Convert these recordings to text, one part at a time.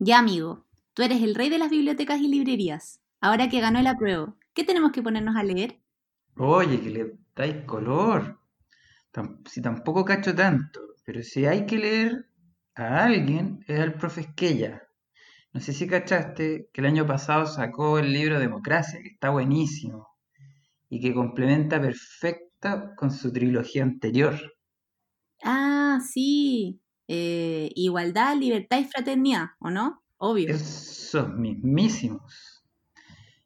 Ya, amigo, tú eres el rey de las bibliotecas y librerías. Ahora que ganó el apruebo, ¿qué tenemos que ponernos a leer? Oye, que le dais color. Si tampoco cacho tanto, pero si hay que leer a alguien, es al profe Esquella. No sé si cachaste que el año pasado sacó el libro Democracia, que está buenísimo y que complementa perfecta con su trilogía anterior. Ah, sí. Eh, igualdad, libertad y fraternidad, ¿o no? Obvio. Esos mismísimos.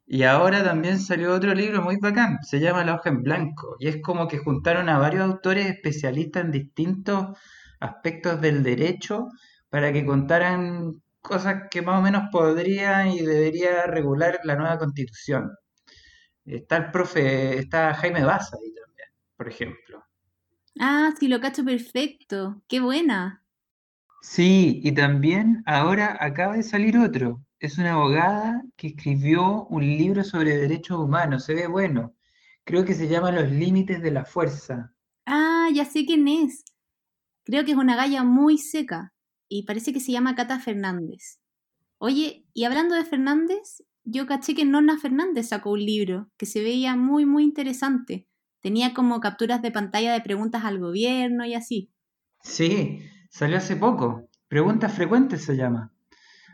Y ahora también salió otro libro muy bacán, se llama La hoja en blanco, y es como que juntaron a varios autores especialistas en distintos aspectos del derecho para que contaran cosas que más o menos podría y debería regular la nueva constitución. Está el profe, está Jaime Baza ahí también, por ejemplo. Ah, sí, lo cacho perfecto. Qué buena. Sí, y también ahora acaba de salir otro. Es una abogada que escribió un libro sobre derechos humanos. Se ve bueno. Creo que se llama Los límites de la fuerza. Ah, ya sé quién es. Creo que es una galla muy seca y parece que se llama Cata Fernández. Oye, y hablando de Fernández, yo caché que Nona Fernández sacó un libro que se veía muy, muy interesante. Tenía como capturas de pantalla de preguntas al gobierno y así. Sí, salió hace poco. Preguntas frecuentes se llama.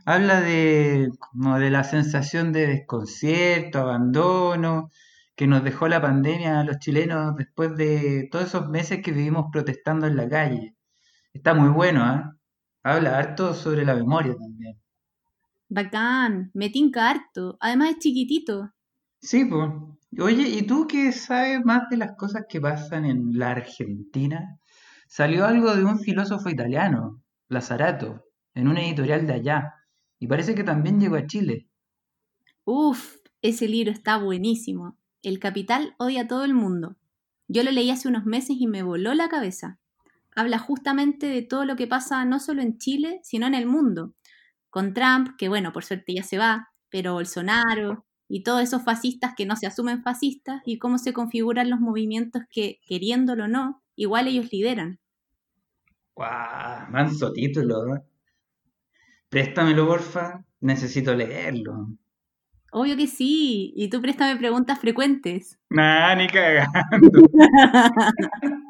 Habla de, como de la sensación de desconcierto, abandono, que nos dejó la pandemia a los chilenos después de todos esos meses que vivimos protestando en la calle. Está muy bueno, ¿ah? Habla harto sobre la memoria también. Bacán, me tinca harto. Además es chiquitito. Sí, pues. Oye, ¿y tú qué sabes más de las cosas que pasan en la Argentina? Salió algo de un filósofo italiano, Lazarato, en una editorial de allá, y parece que también llegó a Chile. Uf, ese libro está buenísimo. El capital odia a todo el mundo. Yo lo leí hace unos meses y me voló la cabeza. Habla justamente de todo lo que pasa no solo en Chile, sino en el mundo. Con Trump, que bueno, por suerte ya se va, pero Bolsonaro y todos esos fascistas que no se asumen fascistas y cómo se configuran los movimientos que, queriéndolo o no, igual ellos lideran. ¡Guau! Manso título, ¿eh? Préstamelo, porfa. Necesito leerlo. Obvio que sí, y tú préstame preguntas frecuentes. Nah, ni cagando.